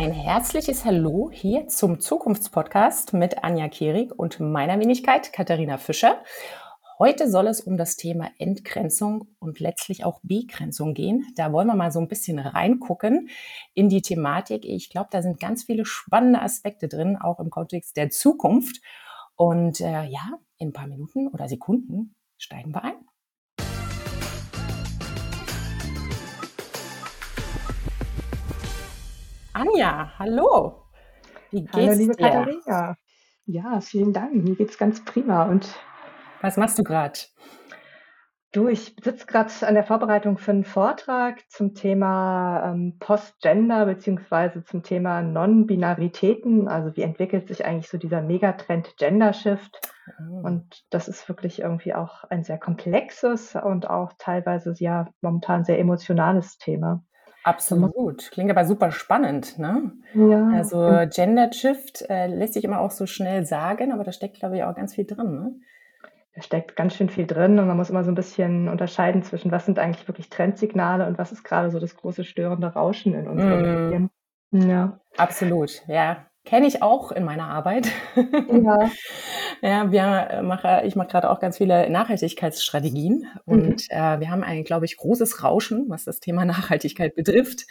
Ein herzliches Hallo hier zum Zukunftspodcast mit Anja Kehrig und meiner Wenigkeit Katharina Fischer. Heute soll es um das Thema Entgrenzung und letztlich auch Begrenzung gehen. Da wollen wir mal so ein bisschen reingucken in die Thematik. Ich glaube, da sind ganz viele spannende Aspekte drin, auch im Kontext der Zukunft. Und äh, ja, in ein paar Minuten oder Sekunden steigen wir ein. Anja, hallo. Wie geht's Hallo, liebe dir? Katharina. Ja, vielen Dank. Mir geht's ganz prima. Und was machst du gerade? Du, ich sitze gerade an der Vorbereitung für einen Vortrag zum Thema ähm, Postgender beziehungsweise zum Thema Non-Binaritäten. Also wie entwickelt sich eigentlich so dieser Megatrend Gender Shift? Oh. Und das ist wirklich irgendwie auch ein sehr komplexes und auch teilweise ja momentan sehr emotionales Thema. Absolut. Klingt aber super spannend, ne? Ja. Also Gender Shift äh, lässt sich immer auch so schnell sagen, aber da steckt, glaube ich, auch ganz viel drin, ne? Da steckt ganz schön viel drin und man muss immer so ein bisschen unterscheiden zwischen, was sind eigentlich wirklich Trendsignale und was ist gerade so das große störende Rauschen in unseren mm. Medien. Ja. Absolut, ja. Kenne ich auch in meiner Arbeit. Ja. ja, wir mache, ich mache gerade auch ganz viele Nachhaltigkeitsstrategien und mhm. äh, wir haben ein, glaube ich, großes Rauschen, was das Thema Nachhaltigkeit betrifft.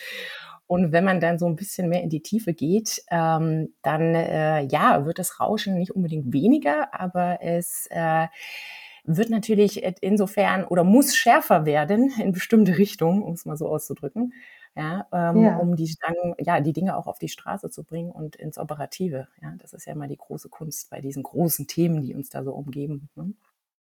Und wenn man dann so ein bisschen mehr in die Tiefe geht, ähm, dann äh, ja, wird das Rauschen nicht unbedingt weniger, aber es äh, wird natürlich insofern oder muss schärfer werden in bestimmte Richtungen, um es mal so auszudrücken ja, ähm, ja. um die dann, ja, die Dinge auch auf die Straße zu bringen und ins Operative. Ja, das ist ja immer die große Kunst bei diesen großen Themen, die uns da so umgeben. Ne?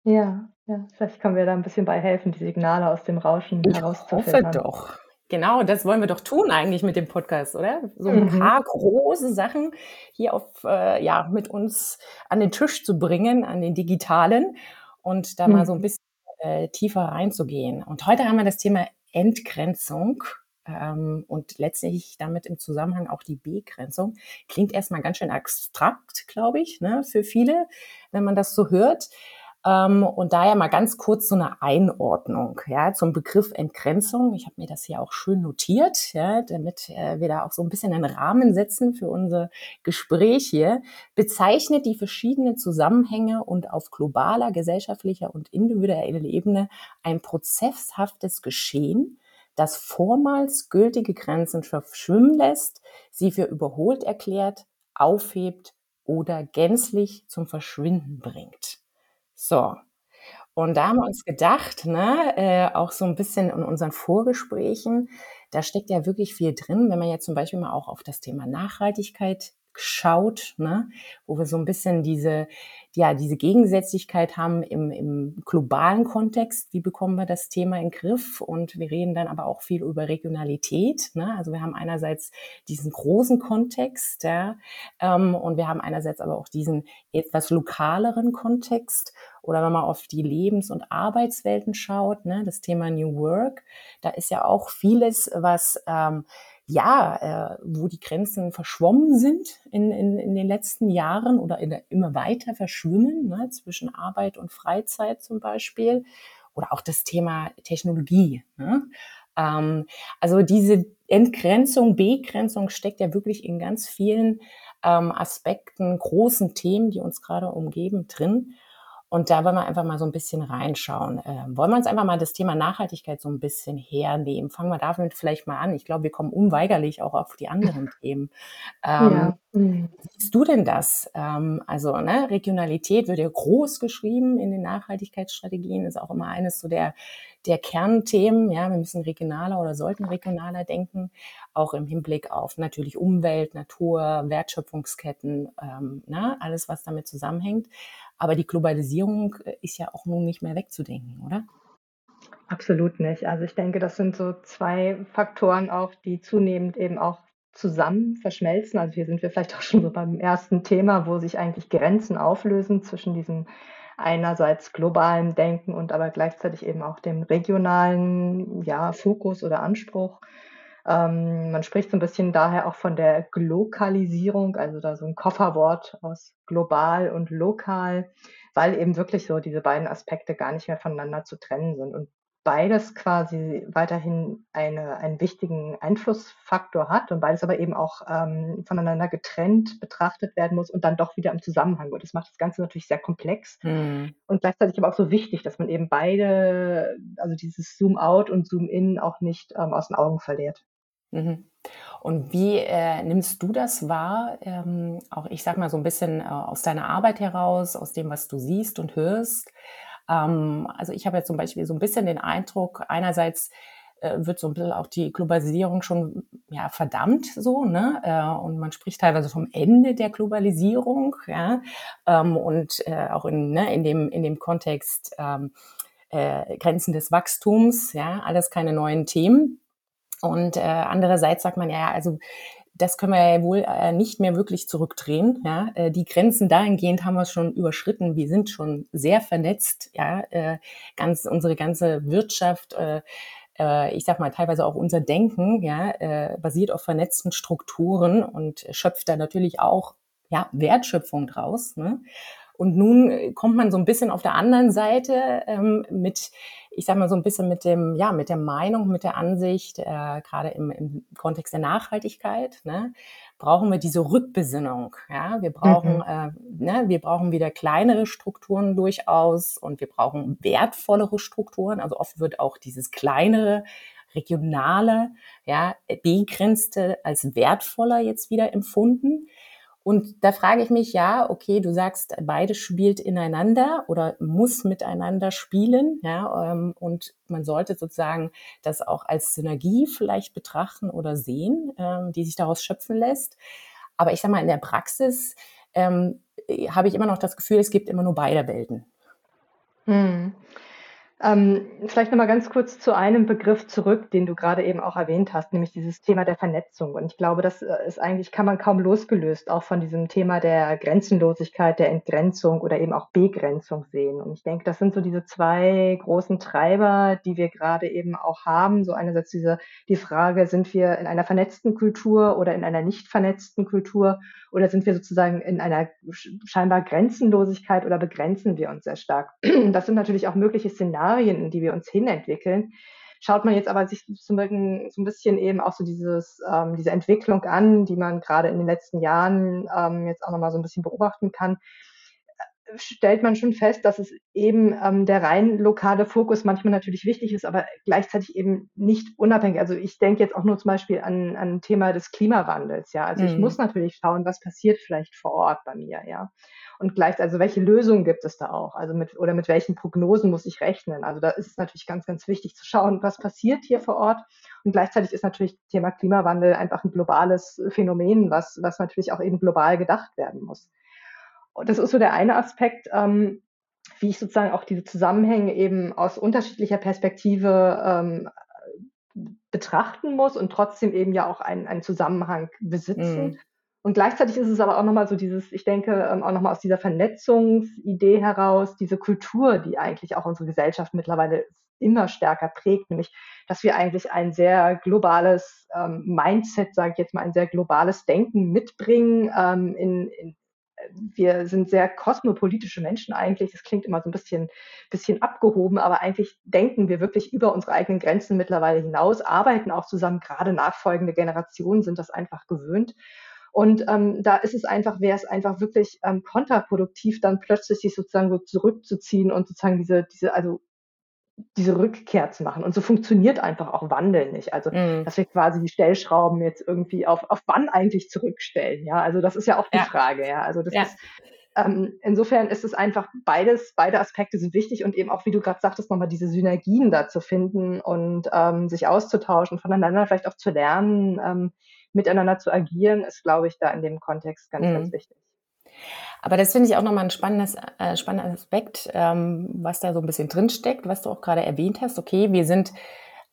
Ja, ja, vielleicht können wir da ein bisschen bei helfen, die Signale aus dem Rauschen ich hoffe doch. Genau, das wollen wir doch tun eigentlich mit dem Podcast, oder? So ein mhm. paar große Sachen hier auf, äh, ja, mit uns an den Tisch zu bringen, an den digitalen und da mhm. mal so ein mhm. bisschen äh, tiefer reinzugehen. Und heute haben wir das Thema Entgrenzung ähm, und letztlich damit im Zusammenhang auch die Begrenzung. Klingt erstmal ganz schön abstrakt, glaube ich, ne, für viele, wenn man das so hört. Ähm, und daher mal ganz kurz so eine Einordnung ja, zum Begriff Entgrenzung. Ich habe mir das hier auch schön notiert, ja, damit äh, wir da auch so ein bisschen einen Rahmen setzen für unser Gespräch hier. Bezeichnet die verschiedenen Zusammenhänge und auf globaler, gesellschaftlicher und individueller Ebene ein prozesshaftes Geschehen, das vormals gültige Grenzen verschwimmen lässt, sie für überholt erklärt, aufhebt oder gänzlich zum Verschwinden bringt. So. Und da haben wir uns gedacht, ne, äh, auch so ein bisschen in unseren Vorgesprächen, da steckt ja wirklich viel drin, wenn man jetzt zum Beispiel mal auch auf das Thema Nachhaltigkeit schaut, ne, wo wir so ein bisschen diese, ja, diese Gegensätzlichkeit haben im, im globalen Kontext. Wie bekommen wir das Thema in den Griff? Und wir reden dann aber auch viel über Regionalität. Ne? Also wir haben einerseits diesen großen Kontext, ja, ähm, und wir haben einerseits aber auch diesen etwas lokaleren Kontext. Oder wenn man auf die Lebens- und Arbeitswelten schaut, ne, das Thema New Work, da ist ja auch vieles, was ähm, ja, äh, wo die Grenzen verschwommen sind in, in, in den letzten Jahren oder in immer weiter verschwimmen, ne, zwischen Arbeit und Freizeit zum Beispiel. Oder auch das Thema Technologie. Ne? Ähm, also diese Entgrenzung, Begrenzung steckt ja wirklich in ganz vielen ähm, Aspekten, großen Themen, die uns gerade umgeben, drin. Und da wollen wir einfach mal so ein bisschen reinschauen. Ähm, wollen wir uns einfach mal das Thema Nachhaltigkeit so ein bisschen hernehmen? Fangen wir damit vielleicht mal an. Ich glaube, wir kommen unweigerlich auch auf die anderen Themen. Ähm, ja. Mhm. Wie siehst du denn das? Ähm, also ne, Regionalität wird ja groß geschrieben in den Nachhaltigkeitsstrategien, ist auch immer eines so der, der Kernthemen. Ja, wir müssen regionaler oder sollten regionaler denken, auch im Hinblick auf natürlich Umwelt, Natur, Wertschöpfungsketten, ähm, ne, alles, was damit zusammenhängt. Aber die Globalisierung äh, ist ja auch nun nicht mehr wegzudenken, oder? Absolut nicht. Also ich denke, das sind so zwei Faktoren auch, die zunehmend eben auch zusammen verschmelzen. Also hier sind wir vielleicht auch schon so beim ersten Thema, wo sich eigentlich Grenzen auflösen zwischen diesem einerseits globalen Denken und aber gleichzeitig eben auch dem regionalen ja, Fokus oder Anspruch. Ähm, man spricht so ein bisschen daher auch von der Glokalisierung, also da so ein Kofferwort aus global und lokal, weil eben wirklich so diese beiden Aspekte gar nicht mehr voneinander zu trennen sind. Und beides quasi weiterhin eine, einen wichtigen Einflussfaktor hat und beides aber eben auch ähm, voneinander getrennt betrachtet werden muss und dann doch wieder im Zusammenhang wird. Das macht das Ganze natürlich sehr komplex mhm. und gleichzeitig aber auch so wichtig, dass man eben beide, also dieses Zoom-out und Zoom-in auch nicht ähm, aus den Augen verliert. Mhm. Und wie äh, nimmst du das wahr? Ähm, auch ich sag mal so ein bisschen äh, aus deiner Arbeit heraus, aus dem, was du siehst und hörst. Ähm, also ich habe jetzt zum Beispiel so ein bisschen den Eindruck, einerseits äh, wird so ein bisschen auch die Globalisierung schon ja verdammt so, ne? Äh, und man spricht teilweise vom Ende der Globalisierung, ja. Ähm, und äh, auch in, ne, in dem in dem Kontext ähm, äh, Grenzen des Wachstums, ja, alles keine neuen Themen. Und äh, andererseits sagt man ja, also das können wir ja wohl äh, nicht mehr wirklich zurückdrehen. Ja? Äh, die Grenzen dahingehend haben wir schon überschritten. Wir sind schon sehr vernetzt. Ja? Äh, ganz unsere ganze Wirtschaft, äh, äh, ich sag mal teilweise auch unser Denken, ja, äh, basiert auf vernetzten Strukturen und schöpft da natürlich auch ja Wertschöpfung draus. Ne? Und nun kommt man so ein bisschen auf der anderen Seite ähm, mit ich sage mal so ein bisschen mit dem, ja, mit der Meinung, mit der Ansicht, äh, gerade im, im Kontext der Nachhaltigkeit, ne, brauchen wir diese Rückbesinnung. Ja, wir brauchen, mhm. äh, ne, wir brauchen wieder kleinere Strukturen durchaus und wir brauchen wertvollere Strukturen. Also oft wird auch dieses kleinere regionale, ja, begrenzte als wertvoller jetzt wieder empfunden. Und da frage ich mich, ja, okay, du sagst, beides spielt ineinander oder muss miteinander spielen, ja, ähm, und man sollte sozusagen das auch als Synergie vielleicht betrachten oder sehen, ähm, die sich daraus schöpfen lässt. Aber ich sage mal, in der Praxis ähm, habe ich immer noch das Gefühl, es gibt immer nur beide Welten. Hm. Ähm, vielleicht noch mal ganz kurz zu einem Begriff zurück, den du gerade eben auch erwähnt hast, nämlich dieses Thema der Vernetzung. Und ich glaube, das äh, ist eigentlich, kann man kaum losgelöst auch von diesem Thema der Grenzenlosigkeit, der Entgrenzung oder eben auch Begrenzung sehen. Und ich denke, das sind so diese zwei großen Treiber, die wir gerade eben auch haben. So einerseits diese, die Frage, sind wir in einer vernetzten Kultur oder in einer nicht vernetzten Kultur? Oder sind wir sozusagen in einer scheinbar Grenzenlosigkeit oder begrenzen wir uns sehr stark? Das sind natürlich auch mögliche Szenarien, in die wir uns hinentwickeln. Schaut man jetzt aber sich so ein bisschen eben auch so dieses, ähm, diese Entwicklung an, die man gerade in den letzten Jahren ähm, jetzt auch nochmal so ein bisschen beobachten kann, stellt man schon fest, dass es eben ähm, der rein lokale Fokus manchmal natürlich wichtig ist, aber gleichzeitig eben nicht unabhängig. Also ich denke jetzt auch nur zum Beispiel an ein Thema des Klimawandels. Ja, also mhm. ich muss natürlich schauen, was passiert vielleicht vor Ort bei mir. Ja, und gleich, also welche Lösungen gibt es da auch? Also mit oder mit welchen Prognosen muss ich rechnen? Also da ist es natürlich ganz, ganz wichtig zu schauen, was passiert hier vor Ort. Und gleichzeitig ist natürlich das Thema Klimawandel einfach ein globales Phänomen, was was natürlich auch eben global gedacht werden muss. Und das ist so der eine Aspekt, ähm, wie ich sozusagen auch diese Zusammenhänge eben aus unterschiedlicher Perspektive ähm, betrachten muss und trotzdem eben ja auch einen, einen Zusammenhang besitzen. Mhm. Und gleichzeitig ist es aber auch nochmal so dieses, ich denke, ähm, auch nochmal aus dieser Vernetzungsidee heraus, diese Kultur, die eigentlich auch unsere Gesellschaft mittlerweile immer stärker prägt, nämlich, dass wir eigentlich ein sehr globales ähm, Mindset, sage ich jetzt mal, ein sehr globales Denken mitbringen ähm, in, in, wir sind sehr kosmopolitische Menschen eigentlich. Das klingt immer so ein bisschen, bisschen abgehoben, aber eigentlich denken wir wirklich über unsere eigenen Grenzen mittlerweile hinaus, arbeiten auch zusammen. Gerade nachfolgende Generationen sind das einfach gewöhnt. Und ähm, da ist es einfach, wäre es einfach wirklich ähm, kontraproduktiv, dann plötzlich sich sozusagen so zurückzuziehen und sozusagen diese, diese, also diese Rückkehr zu machen. Und so funktioniert einfach auch Wandel nicht. Also, mm. dass wir quasi die Stellschrauben jetzt irgendwie auf, auf wann eigentlich zurückstellen. Ja, also das ist ja auch die ja. Frage. Ja, also das ja. ist, ähm, insofern ist es einfach beides, beide Aspekte sind wichtig und eben auch, wie du gerade sagtest, nochmal diese Synergien da zu finden und ähm, sich auszutauschen, voneinander vielleicht auch zu lernen, ähm, miteinander zu agieren, ist, glaube ich, da in dem Kontext ganz, mm. ganz wichtig. Aber das finde ich auch nochmal ein spannendes, äh, spannender Aspekt, ähm, was da so ein bisschen drinsteckt, was du auch gerade erwähnt hast. Okay, wir sind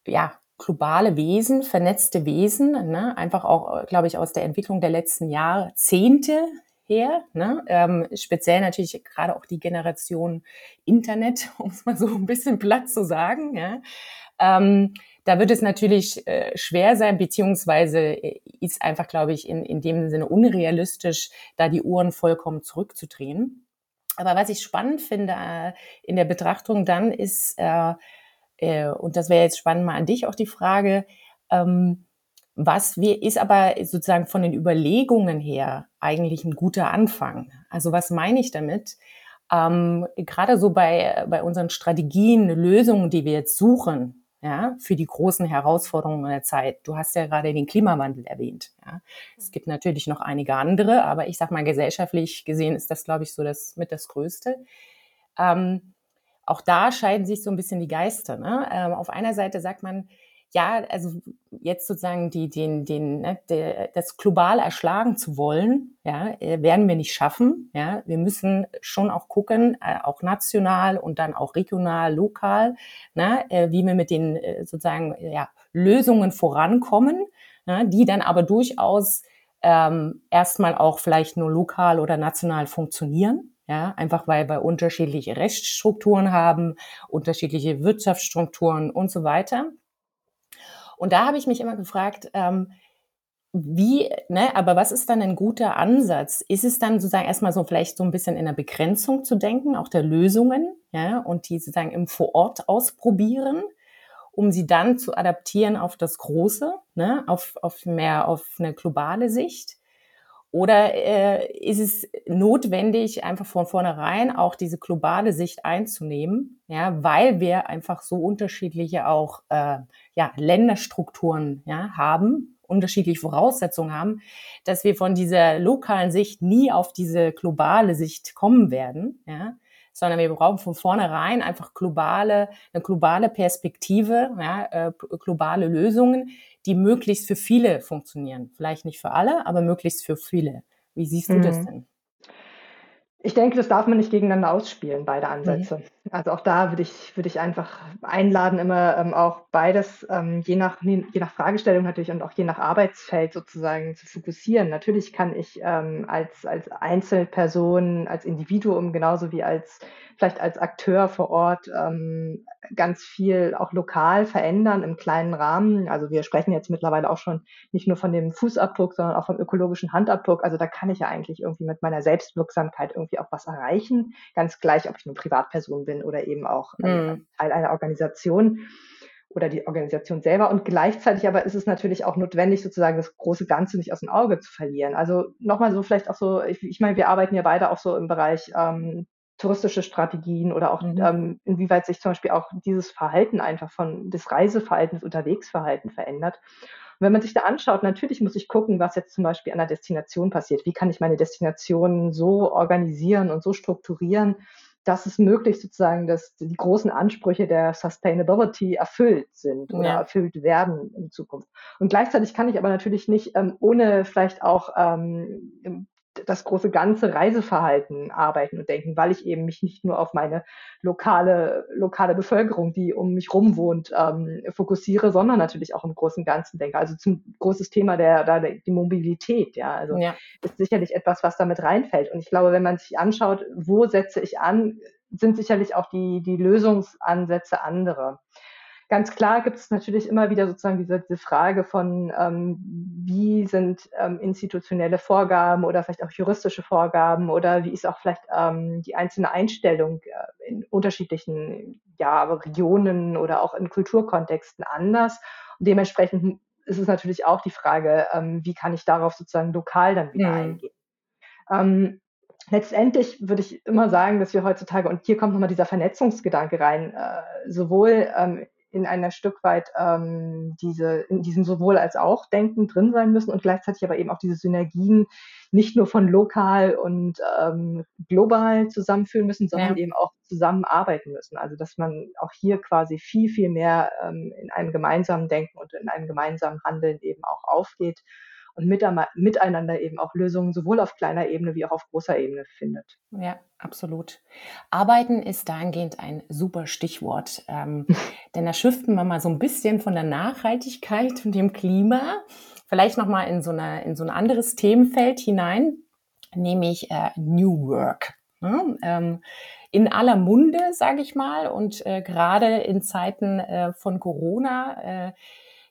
ja globale Wesen, vernetzte Wesen, ne? einfach auch, glaube ich, aus der Entwicklung der letzten Jahrzehnte her. Ne? Ähm, speziell natürlich gerade auch die Generation Internet, um es mal so ein bisschen platt zu sagen. Ja? Ähm, da wird es natürlich äh, schwer sein, beziehungsweise äh, ist einfach, glaube ich, in, in dem Sinne unrealistisch, da die Uhren vollkommen zurückzudrehen. Aber was ich spannend finde äh, in der Betrachtung dann ist, äh, äh, und das wäre jetzt spannend mal an dich auch die Frage, ähm, was wir, ist aber sozusagen von den Überlegungen her eigentlich ein guter Anfang. Also was meine ich damit? Ähm, gerade so bei, bei unseren Strategien, Lösungen, die wir jetzt suchen, ja, für die großen Herausforderungen der Zeit. Du hast ja gerade den Klimawandel erwähnt. Ja. Es gibt natürlich noch einige andere, aber ich sag mal, gesellschaftlich gesehen ist das, glaube ich, so das mit das Größte. Ähm, auch da scheiden sich so ein bisschen die Geister. Ne? Ähm, auf einer Seite sagt man, ja, also jetzt sozusagen die, den, den, ne, der, das global erschlagen zu wollen, ja, äh, werden wir nicht schaffen. Ja, wir müssen schon auch gucken, äh, auch national und dann auch regional, lokal, ne, äh, wie wir mit den sozusagen ja, Lösungen vorankommen, ja, die dann aber durchaus ähm, erstmal auch vielleicht nur lokal oder national funktionieren. Ja, einfach weil wir unterschiedliche Rechtsstrukturen haben, unterschiedliche Wirtschaftsstrukturen und so weiter. Und da habe ich mich immer gefragt, ähm, wie, ne, aber was ist dann ein guter Ansatz? Ist es dann sozusagen erstmal so vielleicht so ein bisschen in der Begrenzung zu denken, auch der Lösungen, ja, und die sozusagen im Vorort ausprobieren, um sie dann zu adaptieren auf das Große, ne, auf, auf mehr, auf eine globale Sicht? Oder äh, ist es notwendig, einfach von vornherein auch diese globale Sicht einzunehmen, ja, weil wir einfach so unterschiedliche auch äh, ja, Länderstrukturen ja, haben, unterschiedliche Voraussetzungen haben, dass wir von dieser lokalen Sicht nie auf diese globale Sicht kommen werden, ja, sondern wir brauchen von vornherein einfach globale, eine globale Perspektive, ja, äh, globale Lösungen, die möglichst für viele funktionieren. Vielleicht nicht für alle, aber möglichst für viele. Wie siehst du mhm. das denn? Ich denke, das darf man nicht gegeneinander ausspielen, beide. Ansätze. Mhm. Also auch da würde ich, würde ich einfach einladen, immer ähm, auch beides, ähm, je, nach, je nach Fragestellung natürlich und auch je nach Arbeitsfeld sozusagen zu fokussieren. Natürlich kann ich ähm, als, als Einzelperson, als Individuum genauso wie als vielleicht als Akteur vor Ort ähm, ganz viel auch lokal verändern im kleinen Rahmen. Also wir sprechen jetzt mittlerweile auch schon nicht nur von dem Fußabdruck, sondern auch vom ökologischen Handabdruck. Also da kann ich ja eigentlich irgendwie mit meiner Selbstwirksamkeit irgendwie auch was erreichen. Ganz gleich, ob ich eine Privatperson bin oder eben auch mhm. Teil einer Organisation oder die Organisation selber. Und gleichzeitig aber ist es natürlich auch notwendig, sozusagen das große Ganze nicht aus dem Auge zu verlieren. Also nochmal so vielleicht auch so, ich, ich meine, wir arbeiten ja beide auch so im Bereich ähm, touristische Strategien oder auch mhm. ähm, inwieweit sich zum Beispiel auch dieses Verhalten einfach von des Reiseverhaltens, Unterwegsverhalten verändert. Und wenn man sich da anschaut, natürlich muss ich gucken, was jetzt zum Beispiel an der Destination passiert. Wie kann ich meine Destination so organisieren und so strukturieren, dass es möglich sozusagen, dass die großen Ansprüche der Sustainability erfüllt sind oder ja. erfüllt werden in Zukunft. Und gleichzeitig kann ich aber natürlich nicht ähm, ohne vielleicht auch ähm, das große ganze Reiseverhalten arbeiten und denken, weil ich eben mich nicht nur auf meine lokale, lokale Bevölkerung, die um mich rum wohnt, ähm, fokussiere, sondern natürlich auch im großen Ganzen denke. Also zum großes Thema der, der die Mobilität, ja. Also ja. ist sicherlich etwas, was damit reinfällt. Und ich glaube, wenn man sich anschaut, wo setze ich an, sind sicherlich auch die, die Lösungsansätze andere. Ganz klar gibt es natürlich immer wieder sozusagen diese, diese Frage von, ähm, wie sind ähm, institutionelle Vorgaben oder vielleicht auch juristische Vorgaben oder wie ist auch vielleicht ähm, die einzelne Einstellung äh, in unterschiedlichen ja, Regionen oder auch in Kulturkontexten anders. Und dementsprechend ist es natürlich auch die Frage, ähm, wie kann ich darauf sozusagen lokal dann wieder mhm. eingehen. Ähm, letztendlich würde ich immer sagen, dass wir heutzutage, und hier kommt nochmal dieser Vernetzungsgedanke rein, äh, sowohl ähm, in einer Stück weit ähm, diese, in diesem sowohl als auch Denken drin sein müssen und gleichzeitig aber eben auch diese Synergien nicht nur von lokal und ähm, global zusammenführen müssen, sondern ja. eben auch zusammenarbeiten müssen. Also dass man auch hier quasi viel, viel mehr ähm, in einem gemeinsamen Denken und in einem gemeinsamen Handeln eben auch aufgeht und miteinander eben auch Lösungen sowohl auf kleiner Ebene wie auch auf großer Ebene findet. Ja, absolut. Arbeiten ist dahingehend ein super Stichwort, ähm, denn da schiften wir mal so ein bisschen von der Nachhaltigkeit und dem Klima vielleicht noch mal in so, eine, in so ein anderes Themenfeld hinein, nämlich äh, New Work. Ne? Ähm, in aller Munde, sage ich mal, und äh, gerade in Zeiten äh, von Corona äh,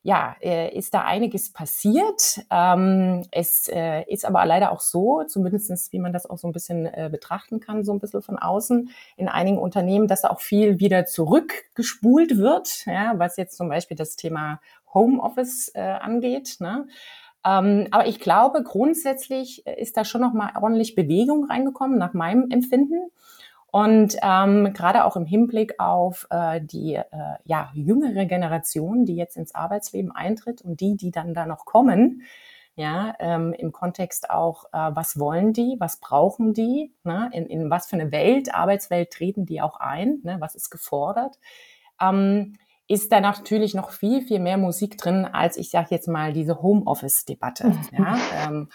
ja, äh, ist da einiges passiert. Ähm, es äh, ist aber leider auch so, zumindestens wie man das auch so ein bisschen äh, betrachten kann, so ein bisschen von außen, in einigen Unternehmen, dass da auch viel wieder zurückgespult wird, ja, was jetzt zum Beispiel das Thema Homeoffice äh, angeht. Ne? Ähm, aber ich glaube, grundsätzlich ist da schon noch mal ordentlich Bewegung reingekommen, nach meinem Empfinden. Und ähm, gerade auch im Hinblick auf äh, die äh, ja, jüngere Generation, die jetzt ins Arbeitsleben eintritt und die, die dann da noch kommen, ja, ähm, im Kontext auch, äh, was wollen die, was brauchen die, ne? in, in was für eine Welt, Arbeitswelt treten die auch ein, ne? was ist gefordert, ähm, ist da natürlich noch viel, viel mehr Musik drin, als ich sage jetzt mal diese Homeoffice-Debatte. ja? Ähm,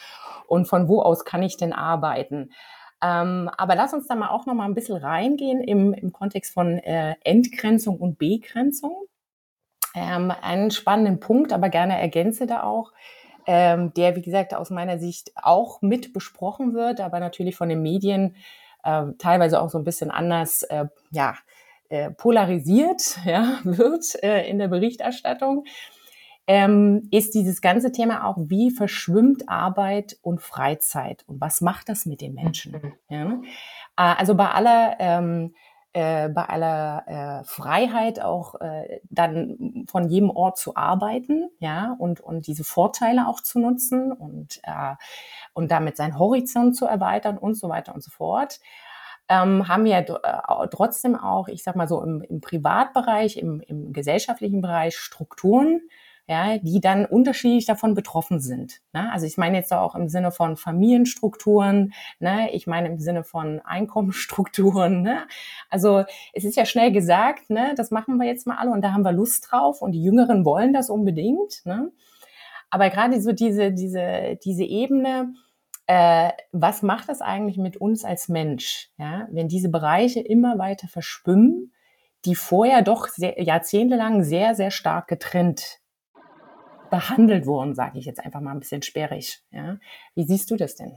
und von wo aus kann ich denn arbeiten? Ähm, aber lass uns da mal auch noch mal ein bisschen reingehen im, im Kontext von äh, Entgrenzung und Begrenzung. Ähm, einen spannenden Punkt, aber gerne ergänze da auch, ähm, der, wie gesagt, aus meiner Sicht auch mit besprochen wird, aber natürlich von den Medien äh, teilweise auch so ein bisschen anders, äh, ja, äh, polarisiert ja, wird äh, in der Berichterstattung ähm, ist dieses ganze Thema auch, wie verschwimmt Arbeit und Freizeit und was macht das mit den Menschen? Mhm. Ja? Äh, also bei aller ähm, äh, bei aller äh, Freiheit auch äh, dann von jedem Ort zu arbeiten, ja, und, und diese Vorteile auch zu nutzen und, äh, und damit seinen Horizont zu erweitern und so weiter und so fort. Ähm, haben wir äh, trotzdem auch, ich sag mal so, im, im Privatbereich, im, im gesellschaftlichen Bereich Strukturen, ja, die dann unterschiedlich davon betroffen sind. Ne? Also ich meine jetzt auch im Sinne von Familienstrukturen, ne? ich meine im Sinne von Einkommensstrukturen. Ne? Also es ist ja schnell gesagt, ne? das machen wir jetzt mal alle und da haben wir Lust drauf und die Jüngeren wollen das unbedingt. Ne? Aber gerade so diese, diese, diese Ebene, äh, was macht das eigentlich mit uns als Mensch, ja? wenn diese Bereiche immer weiter verschwimmen, die vorher doch sehr, jahrzehntelang sehr, sehr stark getrennt behandelt wurden, sage ich jetzt einfach mal ein bisschen sperrig. Ja? Wie siehst du das denn?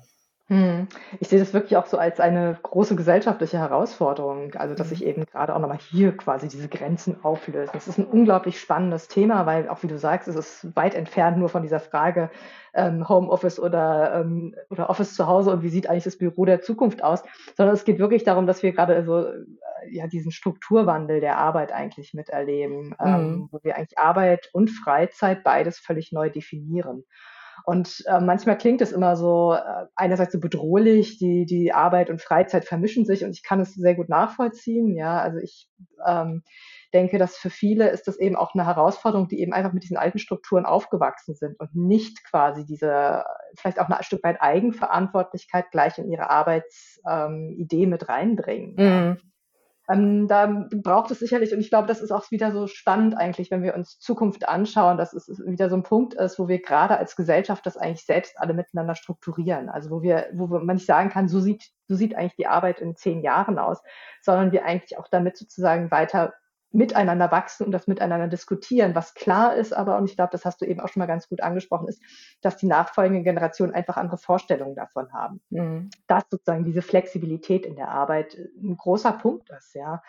Hm. Ich sehe das wirklich auch so als eine große gesellschaftliche Herausforderung, also dass sich mhm. eben gerade auch nochmal hier quasi diese Grenzen auflösen. Das ist ein unglaublich spannendes Thema, weil auch wie du sagst, es ist weit entfernt nur von dieser Frage ähm, Homeoffice oder, ähm, oder Office zu Hause und wie sieht eigentlich das Büro der Zukunft aus, sondern es geht wirklich darum, dass wir gerade so äh, ja diesen Strukturwandel der Arbeit eigentlich miterleben, ähm, mhm. wo wir eigentlich Arbeit und Freizeit beides völlig neu definieren. Und äh, manchmal klingt es immer so, äh, einerseits so bedrohlich, die, die Arbeit und Freizeit vermischen sich und ich kann es sehr gut nachvollziehen. Ja, also ich ähm, denke, dass für viele ist das eben auch eine Herausforderung, die eben einfach mit diesen alten Strukturen aufgewachsen sind und nicht quasi diese, vielleicht auch ein Stück weit Eigenverantwortlichkeit gleich in ihre Arbeitsidee ähm, mit reinbringen. Mhm. Ähm, da braucht es sicherlich, und ich glaube, das ist auch wieder so spannend eigentlich, wenn wir uns Zukunft anschauen, dass es wieder so ein Punkt ist, wo wir gerade als Gesellschaft das eigentlich selbst alle miteinander strukturieren. Also wo wir, wo man nicht sagen kann, so sieht, so sieht eigentlich die Arbeit in zehn Jahren aus, sondern wir eigentlich auch damit sozusagen weiter miteinander wachsen und das miteinander diskutieren. Was klar ist aber, und ich glaube, das hast du eben auch schon mal ganz gut angesprochen, ist, dass die nachfolgenden Generationen einfach andere Vorstellungen davon haben. Mhm. Dass sozusagen diese Flexibilität in der Arbeit ein großer Punkt ist, ja.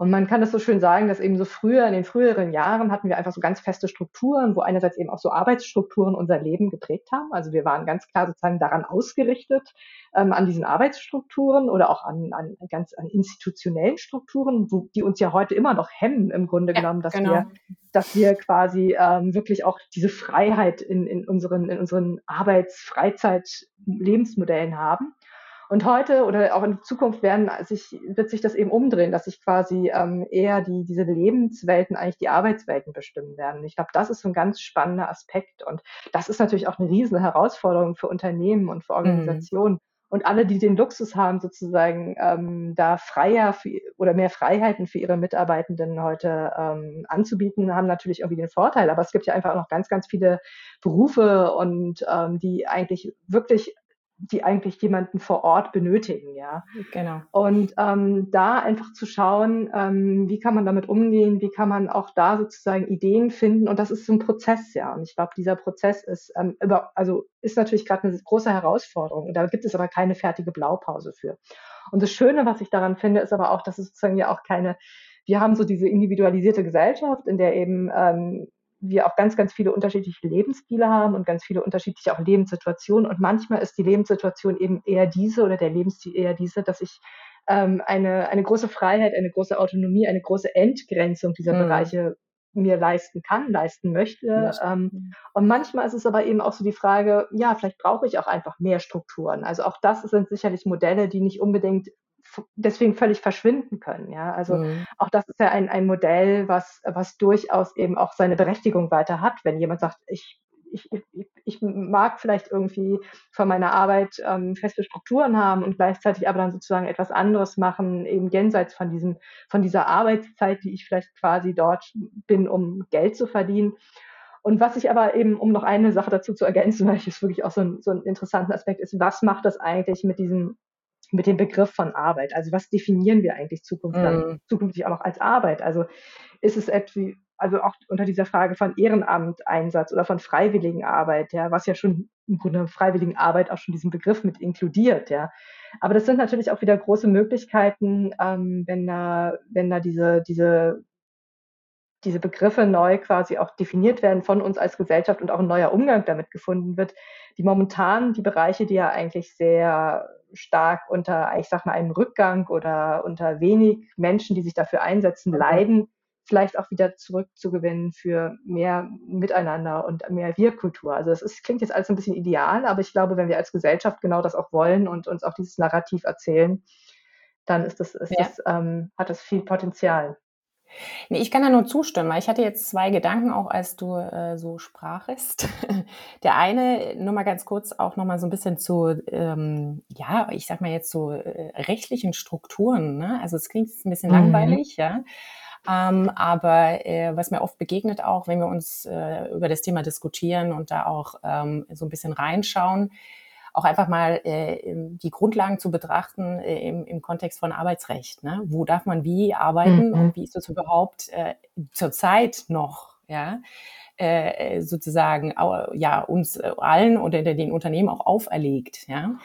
Und man kann das so schön sagen, dass eben so früher, in den früheren Jahren hatten wir einfach so ganz feste Strukturen, wo einerseits eben auch so Arbeitsstrukturen unser Leben geprägt haben. Also wir waren ganz klar sozusagen daran ausgerichtet, ähm, an diesen Arbeitsstrukturen oder auch an, an ganz an institutionellen Strukturen, wo, die uns ja heute immer noch hemmen im Grunde ja, genommen, dass genau. wir, dass wir quasi ähm, wirklich auch diese Freiheit in, in unseren, in unseren Arbeits-, Freizeit-, Lebensmodellen haben. Und heute oder auch in Zukunft werden sich, wird sich das eben umdrehen, dass sich quasi ähm, eher die, diese Lebenswelten eigentlich die Arbeitswelten bestimmen werden. Ich glaube, das ist so ein ganz spannender Aspekt. Und das ist natürlich auch eine riesen Herausforderung für Unternehmen und für mhm. Organisationen. Mhm. Und alle, die den Luxus haben, sozusagen ähm, da freier für, oder mehr Freiheiten für ihre Mitarbeitenden heute ähm, anzubieten, haben natürlich irgendwie den Vorteil. Aber es gibt ja einfach auch noch ganz, ganz viele Berufe und ähm, die eigentlich wirklich die eigentlich jemanden vor Ort benötigen, ja. Genau. Und ähm, da einfach zu schauen, ähm, wie kann man damit umgehen, wie kann man auch da sozusagen Ideen finden. Und das ist so ein Prozess, ja. Und ich glaube, dieser Prozess ist ähm, über, also ist natürlich gerade eine große Herausforderung. Und da gibt es aber keine fertige Blaupause für. Und das Schöne, was ich daran finde, ist aber auch, dass es sozusagen ja auch keine, wir haben so diese individualisierte Gesellschaft, in der eben ähm, wir auch ganz, ganz viele unterschiedliche Lebensstile haben und ganz viele unterschiedliche auch Lebenssituationen. Und manchmal ist die Lebenssituation eben eher diese oder der Lebensstil eher diese, dass ich ähm, eine, eine große Freiheit, eine große Autonomie, eine große Entgrenzung dieser mhm. Bereiche mir leisten kann, leisten möchte. Ähm, und manchmal ist es aber eben auch so die Frage, ja, vielleicht brauche ich auch einfach mehr Strukturen. Also auch das sind sicherlich Modelle, die nicht unbedingt deswegen völlig verschwinden können. Ja, also mhm. auch das ist ja ein, ein Modell, was, was durchaus eben auch seine Berechtigung weiter hat. Wenn jemand sagt, ich, ich, ich, ich mag vielleicht irgendwie von meiner Arbeit ähm, feste Strukturen haben und gleichzeitig aber dann sozusagen etwas anderes machen, eben jenseits von diesem, von dieser Arbeitszeit, die ich vielleicht quasi dort bin, um Geld zu verdienen. Und was ich aber eben, um noch eine Sache dazu zu ergänzen, weil ich es wirklich auch so ein, so ein interessanten Aspekt ist, was macht das eigentlich mit diesem mit dem Begriff von Arbeit. Also was definieren wir eigentlich zukünftig, mm. zukünftig auch noch als Arbeit? Also ist es etwa, also auch unter dieser Frage von Ehrenamteinsatz oder von freiwilligen Arbeit, ja, was ja schon im Grunde freiwilligen Arbeit auch schon diesen Begriff mit inkludiert, ja. Aber das sind natürlich auch wieder große Möglichkeiten, ähm, wenn da, wenn da diese, diese, diese Begriffe neu quasi auch definiert werden von uns als Gesellschaft und auch ein neuer Umgang damit gefunden wird, die momentan die Bereiche, die ja eigentlich sehr stark unter, ich sag mal, einem Rückgang oder unter wenig Menschen, die sich dafür einsetzen, leiden, vielleicht auch wieder zurückzugewinnen für mehr Miteinander und mehr Wir-Kultur. Also es ist, klingt jetzt alles ein bisschen ideal, aber ich glaube, wenn wir als Gesellschaft genau das auch wollen und uns auch dieses Narrativ erzählen, dann ist das, ist ja. das, ähm, hat das viel Potenzial. Nee, ich kann da nur zustimmen. Ich hatte jetzt zwei Gedanken, auch als du äh, so sprachest. Der eine, nur mal ganz kurz, auch noch mal so ein bisschen zu, ähm, ja, ich sag mal jetzt so äh, rechtlichen Strukturen. Ne? Also es klingt jetzt ein bisschen mhm. langweilig, ja. Ähm, aber äh, was mir oft begegnet auch, wenn wir uns äh, über das Thema diskutieren und da auch ähm, so ein bisschen reinschauen, auch einfach mal äh, die Grundlagen zu betrachten äh, im, im Kontext von Arbeitsrecht. Ne? Wo darf man wie arbeiten mhm. und wie ist das überhaupt äh, zurzeit noch? Ja, äh, sozusagen ja uns allen oder den Unternehmen auch auferlegt. Ja,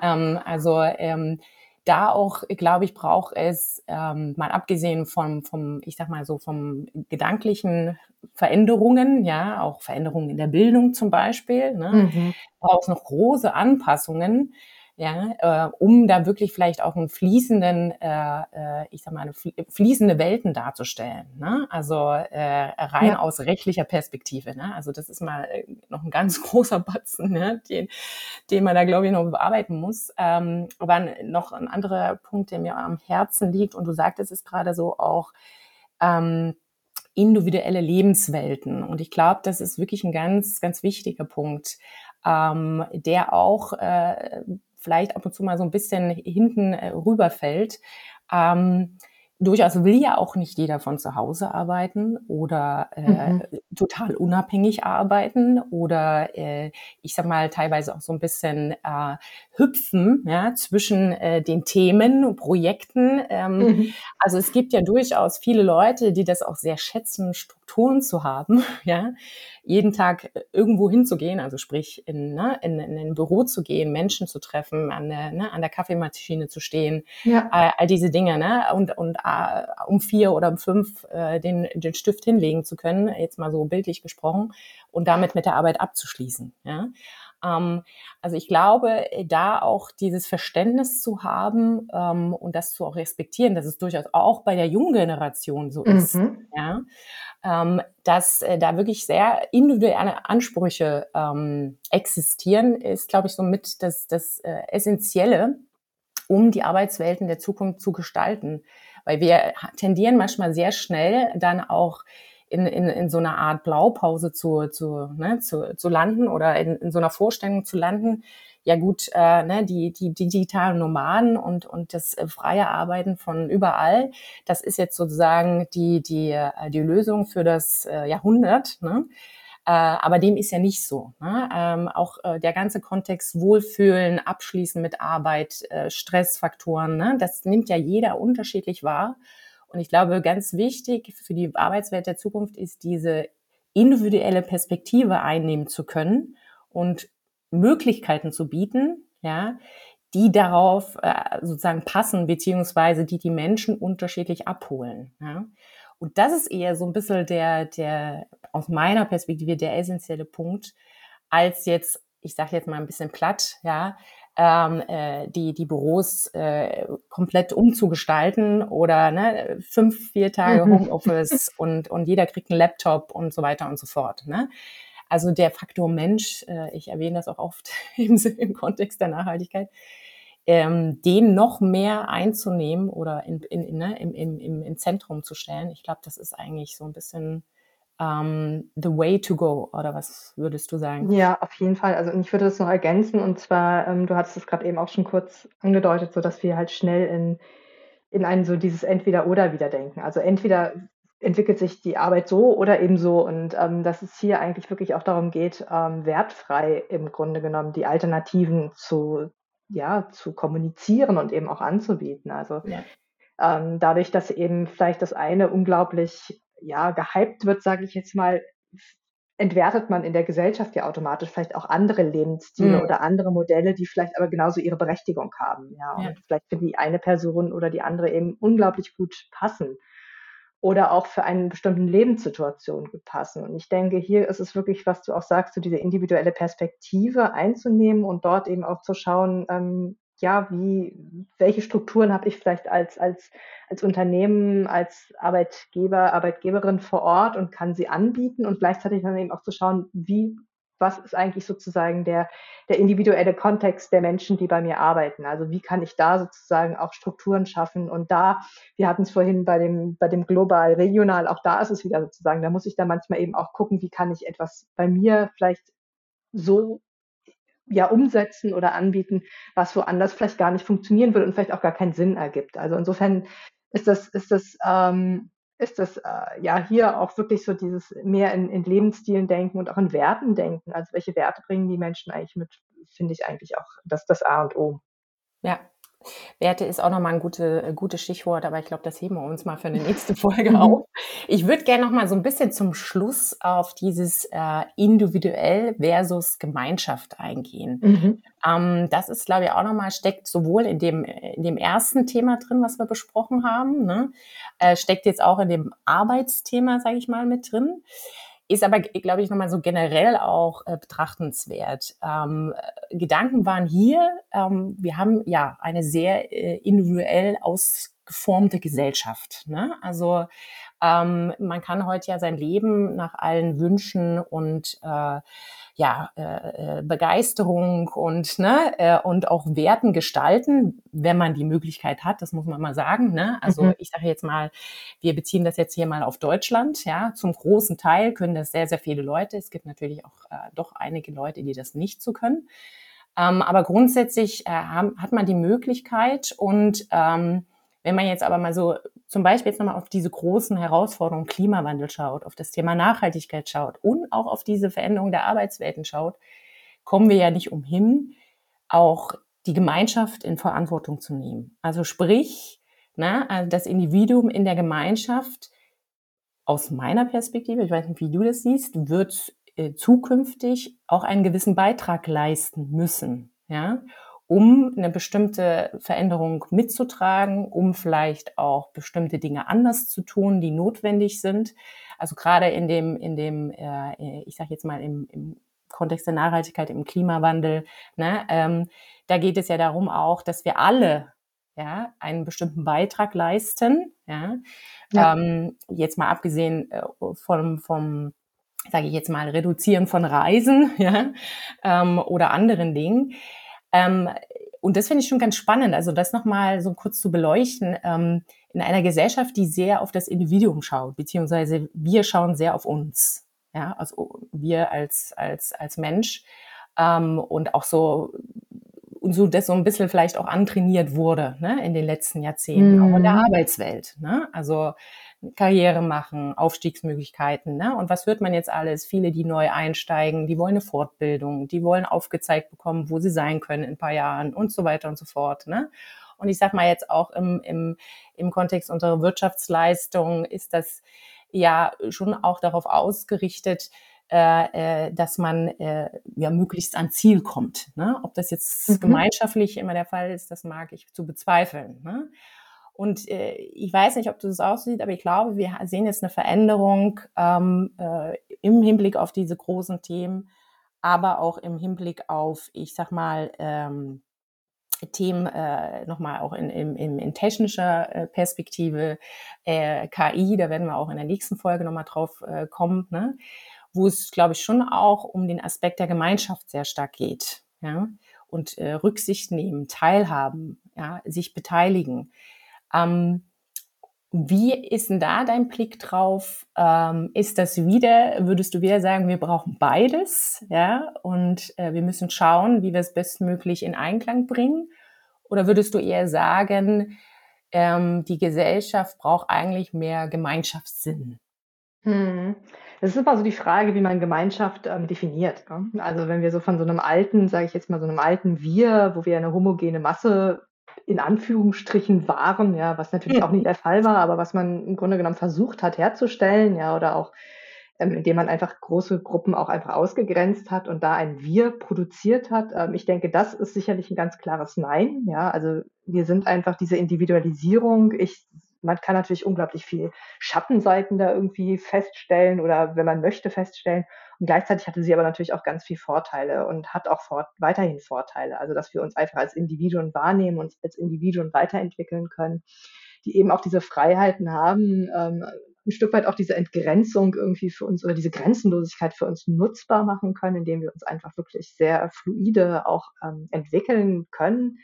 ähm, also ähm, da auch, glaube ich, braucht es, ähm, mal abgesehen vom, vom, ich sag mal so, vom gedanklichen Veränderungen, ja, auch Veränderungen in der Bildung zum Beispiel, ne, mhm. braucht es noch große Anpassungen, ja, äh, um da wirklich vielleicht auch einen fließenden, äh, äh, ich sag mal, eine fließende Welten darzustellen. Ne? Also äh, rein ja. aus rechtlicher Perspektive. Ne? Also das ist mal äh, noch ein ganz großer Batzen, ne? den, den man da, glaube ich, noch bearbeiten muss. Ähm, aber noch ein anderer Punkt, der mir am Herzen liegt, und du sagtest es gerade so auch, ähm, individuelle Lebenswelten. Und ich glaube, das ist wirklich ein ganz, ganz wichtiger Punkt, ähm, der auch äh, vielleicht ab und zu mal so ein bisschen hinten äh, rüberfällt. Ähm, durchaus will ja auch nicht jeder von zu Hause arbeiten oder äh, mhm. total unabhängig arbeiten oder äh, ich sag mal teilweise auch so ein bisschen äh, hüpfen ja, zwischen äh, den Themen und Projekten. Ähm, mhm. Also es gibt ja durchaus viele Leute, die das auch sehr schätzen, Strukturen zu haben, ja, jeden Tag äh, irgendwo hinzugehen, also sprich in, ne, in, in ein Büro zu gehen, Menschen zu treffen, an der, ne, an der Kaffeemaschine zu stehen, ja. all, all diese Dinge, ne, und, und uh, um vier oder um fünf uh, den, den Stift hinlegen zu können, jetzt mal so bildlich gesprochen, und damit mit der Arbeit abzuschließen, ja. Ähm, also ich glaube, da auch dieses Verständnis zu haben ähm, und das zu auch respektieren, dass es durchaus auch bei der jungen Generation so ist, mhm. ja, ähm, dass äh, da wirklich sehr individuelle Ansprüche existieren, ist, glaube ich, somit das, das äh, Essentielle, um die Arbeitswelten der Zukunft zu gestalten. Weil wir tendieren manchmal sehr schnell dann auch in, in, in so einer Art Blaupause zu, zu, ne, zu, zu landen oder in, in so einer Vorstellung zu landen, ja gut, äh, ne, die, die, digitalen Nomaden und, und das äh, freie Arbeiten von überall, das ist jetzt sozusagen die, die, äh, die Lösung für das äh, Jahrhundert. Ne? Äh, aber dem ist ja nicht so. Ne? Ähm, auch äh, der ganze Kontext Wohlfühlen, Abschließen mit Arbeit, äh, Stressfaktoren, ne? das nimmt ja jeder unterschiedlich wahr. Und ich glaube, ganz wichtig für die Arbeitswelt der Zukunft ist diese individuelle Perspektive einnehmen zu können und Möglichkeiten zu bieten, ja, die darauf äh, sozusagen passen, beziehungsweise die die Menschen unterschiedlich abholen. Ja. Und das ist eher so ein bisschen der, der, aus meiner Perspektive, der essentielle Punkt, als jetzt, ich sage jetzt mal ein bisschen platt, ja, ähm, äh, die, die Büros äh, komplett umzugestalten oder ne, fünf, vier Tage mhm. Homeoffice und, und jeder kriegt einen Laptop und so weiter und so fort. Ne? Also der Faktor Mensch, äh, ich erwähne das auch oft im, im Kontext der Nachhaltigkeit, ähm, den noch mehr einzunehmen oder in, in, in, ne, im, im, im, im Zentrum zu stellen. Ich glaube, das ist eigentlich so ein bisschen um, ähm, the way to go, oder was würdest du sagen? Ja, auf jeden Fall. Also ich würde das noch ergänzen und zwar, ähm, du hattest es gerade eben auch schon kurz angedeutet, so dass wir halt schnell in, in ein so dieses Entweder-Oder wieder denken. Also entweder entwickelt sich die Arbeit so oder eben so und ähm, dass es hier eigentlich wirklich auch darum geht, ähm, wertfrei im Grunde genommen die Alternativen zu, ja, zu kommunizieren und eben auch anzubieten. Also ja. ähm, dadurch, dass eben vielleicht das eine unglaublich ja, gehypt wird, sage ich jetzt mal, entwertet man in der Gesellschaft ja automatisch vielleicht auch andere Lebensstile mhm. oder andere Modelle, die vielleicht aber genauso ihre Berechtigung haben. Ja, und ja. vielleicht für die eine Person oder die andere eben unglaublich gut passen oder auch für eine bestimmte Lebenssituation gut passen. Und ich denke, hier ist es wirklich, was du auch sagst, so diese individuelle Perspektive einzunehmen und dort eben auch zu schauen, ähm, ja, wie, welche Strukturen habe ich vielleicht als, als, als Unternehmen, als Arbeitgeber, Arbeitgeberin vor Ort und kann sie anbieten und gleichzeitig dann eben auch zu schauen, wie, was ist eigentlich sozusagen der, der individuelle Kontext der Menschen, die bei mir arbeiten. Also wie kann ich da sozusagen auch Strukturen schaffen und da, wir hatten es vorhin bei dem, bei dem global, regional, auch da ist es wieder sozusagen, da muss ich dann manchmal eben auch gucken, wie kann ich etwas bei mir vielleicht so ja umsetzen oder anbieten, was woanders vielleicht gar nicht funktionieren würde und vielleicht auch gar keinen Sinn ergibt. Also insofern ist das, ist das, ähm, ist das äh, ja hier auch wirklich so dieses mehr in, in Lebensstilen denken und auch in Werten denken. Also welche Werte bringen die Menschen eigentlich mit, finde ich eigentlich auch das, das A und O. Ja, Werte ist auch nochmal ein gute, äh, gutes Stichwort, aber ich glaube, das heben wir uns mal für eine nächste Folge mhm. auf. Ich würde gerne nochmal so ein bisschen zum Schluss auf dieses äh, individuell versus Gemeinschaft eingehen. Mhm. Ähm, das ist, glaube ich, auch nochmal, steckt sowohl in dem, in dem ersten Thema drin, was wir besprochen haben, ne? äh, steckt jetzt auch in dem Arbeitsthema, sage ich mal, mit drin. Ist aber, glaube ich, nochmal so generell auch äh, betrachtenswert. Ähm, äh, Gedanken waren hier, ähm, wir haben ja eine sehr äh, individuell ausgeformte Gesellschaft. Ne? Also ähm, man kann heute ja sein Leben nach allen Wünschen und äh, ja, äh, äh, Begeisterung und, ne, äh, und auch Werten gestalten, wenn man die Möglichkeit hat, das muss man mal sagen. Ne? Also mhm. ich sage jetzt mal, wir beziehen das jetzt hier mal auf Deutschland. Ja, Zum großen Teil können das sehr, sehr viele Leute. Es gibt natürlich auch äh, doch einige Leute, die das nicht so können. Ähm, aber grundsätzlich äh, haben, hat man die Möglichkeit und ähm, wenn man jetzt aber mal so zum Beispiel jetzt nochmal auf diese großen Herausforderungen Klimawandel schaut, auf das Thema Nachhaltigkeit schaut und auch auf diese Veränderung der Arbeitswelten schaut, kommen wir ja nicht umhin, auch die Gemeinschaft in Verantwortung zu nehmen. Also sprich, na, also das Individuum in der Gemeinschaft aus meiner Perspektive, ich weiß nicht, wie du das siehst, wird äh, zukünftig auch einen gewissen Beitrag leisten müssen. Ja? Um eine bestimmte Veränderung mitzutragen, um vielleicht auch bestimmte Dinge anders zu tun, die notwendig sind. Also gerade in dem, in dem, äh, ich sage jetzt mal im, im Kontext der Nachhaltigkeit, im Klimawandel, ne, ähm, da geht es ja darum auch, dass wir alle ja, einen bestimmten Beitrag leisten. Ja, ja. Ähm, jetzt mal abgesehen äh, vom, vom sage ich jetzt mal, Reduzieren von Reisen ja, ähm, oder anderen Dingen. Ähm, und das finde ich schon ganz spannend, also das nochmal so kurz zu beleuchten. Ähm, in einer Gesellschaft, die sehr auf das Individuum schaut, beziehungsweise wir schauen sehr auf uns, ja, also wir als, als, als Mensch ähm, und auch so und so das so ein bisschen vielleicht auch antrainiert wurde ne, in den letzten Jahrzehnten, mm. auch in der mhm. Arbeitswelt. Ne? Also Karriere machen, Aufstiegsmöglichkeiten. Ne? Und was hört man jetzt alles? Viele, die neu einsteigen, die wollen eine Fortbildung, die wollen aufgezeigt bekommen, wo sie sein können in ein paar Jahren und so weiter und so fort. Ne? Und ich sage mal jetzt auch im, im, im Kontext unserer Wirtschaftsleistung ist das ja schon auch darauf ausgerichtet, äh, äh, dass man äh, ja möglichst ans Ziel kommt. Ne? Ob das jetzt mhm. gemeinschaftlich immer der Fall ist, das mag ich zu bezweifeln. Ne? Und äh, ich weiß nicht, ob du das auch siehst, aber ich glaube, wir sehen jetzt eine Veränderung ähm, äh, im Hinblick auf diese großen Themen, aber auch im Hinblick auf, ich sag mal, ähm, Themen äh, nochmal auch in, in, in technischer äh, Perspektive, äh, KI, da werden wir auch in der nächsten Folge nochmal drauf äh, kommen, ne? wo es, glaube ich, schon auch um den Aspekt der Gemeinschaft sehr stark geht. Ja? Und äh, Rücksicht nehmen, teilhaben, ja? sich beteiligen. Ähm, wie ist denn da dein Blick drauf? Ähm, ist das wieder, würdest du wieder sagen, wir brauchen beides, ja, und äh, wir müssen schauen, wie wir es bestmöglich in Einklang bringen? Oder würdest du eher sagen, ähm, die Gesellschaft braucht eigentlich mehr Gemeinschaftssinn? Hm. Das ist immer so die Frage, wie man Gemeinschaft ähm, definiert. Ne? Also wenn wir so von so einem alten, sage ich jetzt mal so einem alten Wir, wo wir eine homogene Masse in Anführungsstrichen waren, ja, was natürlich auch nicht der Fall war, aber was man im Grunde genommen versucht hat herzustellen, ja, oder auch ähm, indem man einfach große Gruppen auch einfach ausgegrenzt hat und da ein Wir produziert hat. Ähm, ich denke, das ist sicherlich ein ganz klares Nein. Ja, also wir sind einfach diese Individualisierung. Ich man kann natürlich unglaublich viel Schattenseiten da irgendwie feststellen oder wenn man möchte feststellen. Und gleichzeitig hatte sie aber natürlich auch ganz viel Vorteile und hat auch fort, weiterhin Vorteile. Also dass wir uns einfach als Individuen wahrnehmen und als Individuen weiterentwickeln können, die eben auch diese Freiheiten haben, ähm, ein Stück weit auch diese Entgrenzung irgendwie für uns oder diese Grenzenlosigkeit für uns nutzbar machen können, indem wir uns einfach wirklich sehr fluide auch ähm, entwickeln können.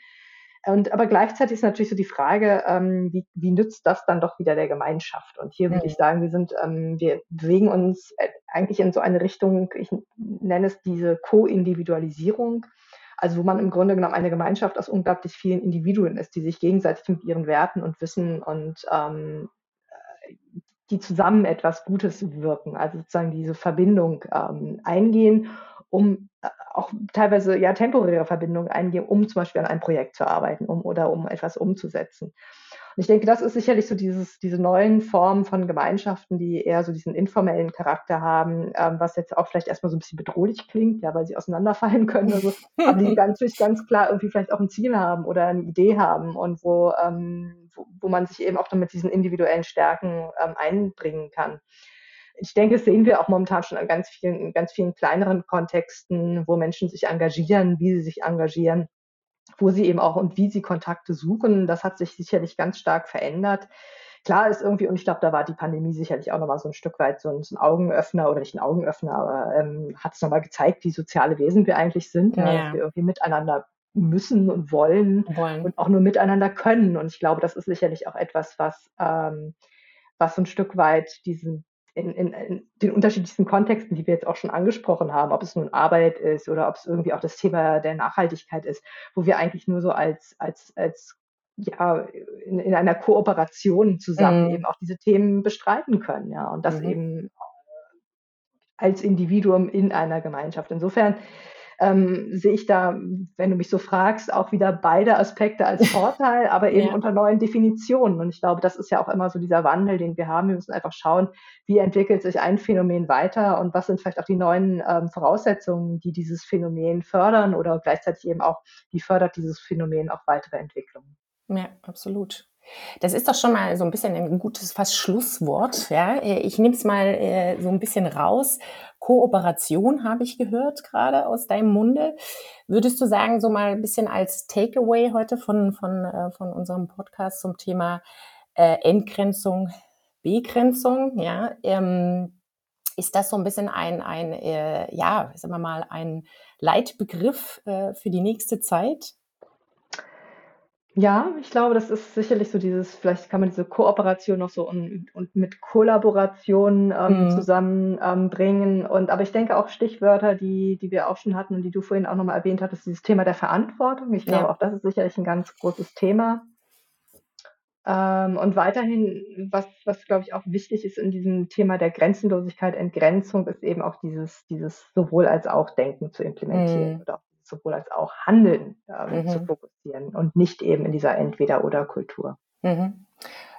Und aber gleichzeitig ist natürlich so die Frage, ähm, wie, wie nützt das dann doch wieder der Gemeinschaft? Und hier würde ich sagen, wir sind, ähm, wir bewegen uns äh, eigentlich in so eine Richtung, ich nenne es diese Co-Individualisierung. Also wo man im Grunde genommen eine Gemeinschaft aus unglaublich vielen Individuen ist, die sich gegenseitig mit ihren Werten und Wissen und ähm, die zusammen etwas Gutes wirken, also sozusagen diese Verbindung ähm, eingehen, um äh, auch teilweise ja temporäre Verbindungen eingehen, um zum Beispiel an einem Projekt zu arbeiten, um oder um etwas umzusetzen. Und ich denke, das ist sicherlich so dieses, diese neuen Formen von Gemeinschaften, die eher so diesen informellen Charakter haben, ähm, was jetzt auch vielleicht erstmal so ein bisschen bedrohlich klingt, ja, weil sie auseinanderfallen können, also, aber die ganz, ganz klar irgendwie vielleicht auch ein Ziel haben oder eine Idee haben und wo, ähm, wo, wo man sich eben auch dann mit diesen individuellen Stärken ähm, einbringen kann ich denke, das sehen wir auch momentan schon in ganz vielen, in ganz vielen kleineren Kontexten, wo Menschen sich engagieren, wie sie sich engagieren wo sie eben auch und wie sie Kontakte suchen. Das hat sich sicherlich ganz stark verändert. Klar ist irgendwie, und ich glaube, da war die Pandemie sicherlich auch nochmal so ein Stück weit so ein, so ein Augenöffner oder nicht ein Augenöffner, aber ähm, hat es nochmal gezeigt, wie soziale Wesen wir eigentlich sind, ja. Dass wir irgendwie miteinander müssen und wollen, wollen, und auch nur miteinander können. Und ich glaube, das ist sicherlich auch etwas, was, ähm, was so ein Stück weit diesen, in, in, in, den unterschiedlichsten Kontexten, die wir jetzt auch schon angesprochen haben, ob es nun Arbeit ist oder ob es irgendwie auch das Thema der Nachhaltigkeit ist, wo wir eigentlich nur so als, als, als ja, in, in einer Kooperation zusammen mhm. eben auch diese Themen bestreiten können, ja, und das mhm. eben als Individuum in einer Gemeinschaft. Insofern ähm, sehe ich da, wenn du mich so fragst, auch wieder beide Aspekte als Vorteil, aber eben ja. unter neuen Definitionen. Und ich glaube, das ist ja auch immer so dieser Wandel, den wir haben. Wir müssen einfach schauen, wie entwickelt sich ein Phänomen weiter und was sind vielleicht auch die neuen ähm, Voraussetzungen, die dieses Phänomen fördern oder gleichzeitig eben auch, wie fördert dieses Phänomen auch weitere Entwicklungen. Ja, absolut. Das ist doch schon mal so ein bisschen ein gutes fast Schlusswort. Ja, ich nehme es mal äh, so ein bisschen raus. Kooperation habe ich gehört gerade aus deinem Munde. Würdest du sagen, so mal ein bisschen als Takeaway heute von, von, äh, von unserem Podcast zum Thema äh, Entgrenzung, Begrenzung, ja, ähm, ist das so ein bisschen ein, ein äh, ja, sagen wir mal, ein Leitbegriff äh, für die nächste Zeit? Ja, ich glaube, das ist sicherlich so dieses vielleicht kann man diese Kooperation noch so und und mit Kollaboration, ähm, Mhm. zusammenbringen. Ähm, und aber ich denke auch Stichwörter, die die wir auch schon hatten und die du vorhin auch noch mal erwähnt hattest, dieses Thema der Verantwortung. Ich glaube, Ja. auch das ist sicherlich ein ganz großes Thema. Ähm, und weiterhin, was was, glaube ich, auch wichtig ist in diesem Thema der Grenzenlosigkeit, Entgrenzung, ist eben auch dieses dieses sowohl als auch Denken zu implementieren Mhm. oder sowohl als auch Handeln ähm, mhm. zu fokussieren und nicht eben in dieser Entweder-oder-Kultur. Mhm.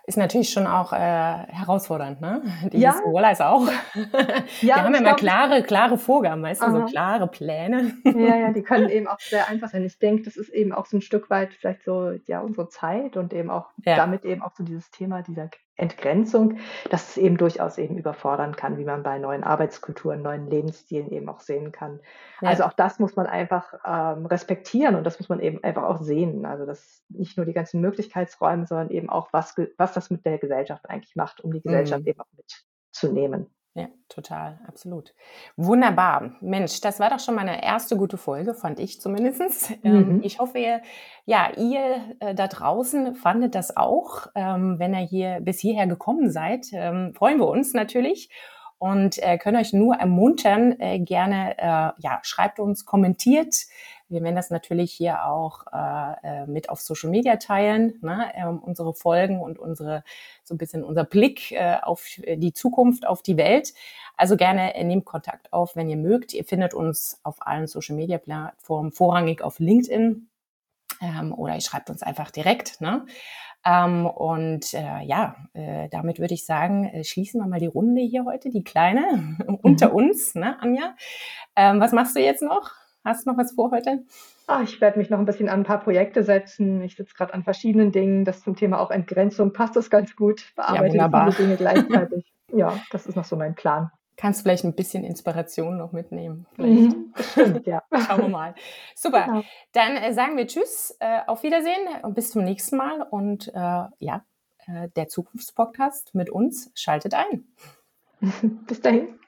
ist natürlich schon auch äh, herausfordernd, ne? Die ja. Hezbollah ist auch. ja, Wir haben ja mal klare, klare Vorgaben, weißt du, so klare Pläne. ja, ja, die können eben auch sehr einfach sein. Ich denke, das ist eben auch so ein Stück weit vielleicht so, ja, unsere Zeit und eben auch ja. damit eben auch so dieses Thema dieser Entgrenzung, dass es eben durchaus eben überfordern kann, wie man bei neuen Arbeitskulturen, neuen Lebensstilen eben auch sehen kann. Ja. Also auch das muss man einfach ähm, respektieren und das muss man eben einfach auch sehen. Also das nicht nur die ganzen Möglichkeitsräume, sondern eben auch, was, was das mit der Gesellschaft eigentlich macht, um die Gesellschaft mhm. eben auch mitzunehmen. Ja, total, absolut. Wunderbar. Mensch, das war doch schon mal eine erste gute Folge, fand ich zumindest. Ähm, mhm. Ich hoffe, ihr, ja, ihr äh, da draußen fandet das auch. Ähm, wenn ihr hier bis hierher gekommen seid, ähm, freuen wir uns natürlich und äh, können euch nur ermuntern, äh, gerne, äh, ja, schreibt uns, kommentiert, wir werden das natürlich hier auch äh, äh, mit auf Social Media teilen, ne? ähm, unsere Folgen und unsere so ein bisschen unser Blick äh, auf die Zukunft, auf die Welt. Also gerne äh, nehmt Kontakt auf, wenn ihr mögt. Ihr findet uns auf allen Social Media Plattformen, vorrangig auf LinkedIn ähm, oder ihr schreibt uns einfach direkt. Ne? Ähm, und äh, ja, äh, damit würde ich sagen, äh, schließen wir mal die Runde hier heute, die kleine, unter mhm. uns, ne, Anja. Ähm, was machst du jetzt noch? Hast du noch was vor heute? Ah, ich werde mich noch ein bisschen an ein paar Projekte setzen. Ich sitze gerade an verschiedenen Dingen. Das zum Thema auch Entgrenzung passt das ganz gut. Bearbeite ja, viele Dinge gleichzeitig. ja, das ist noch so mein Plan. Kannst du vielleicht ein bisschen Inspiration noch mitnehmen? Mhm, stimmt, ja. Schauen wir mal. Super. Genau. Dann äh, sagen wir Tschüss, äh, auf Wiedersehen und bis zum nächsten Mal. Und äh, ja, äh, der Zukunftspodcast mit uns schaltet ein. bis dahin.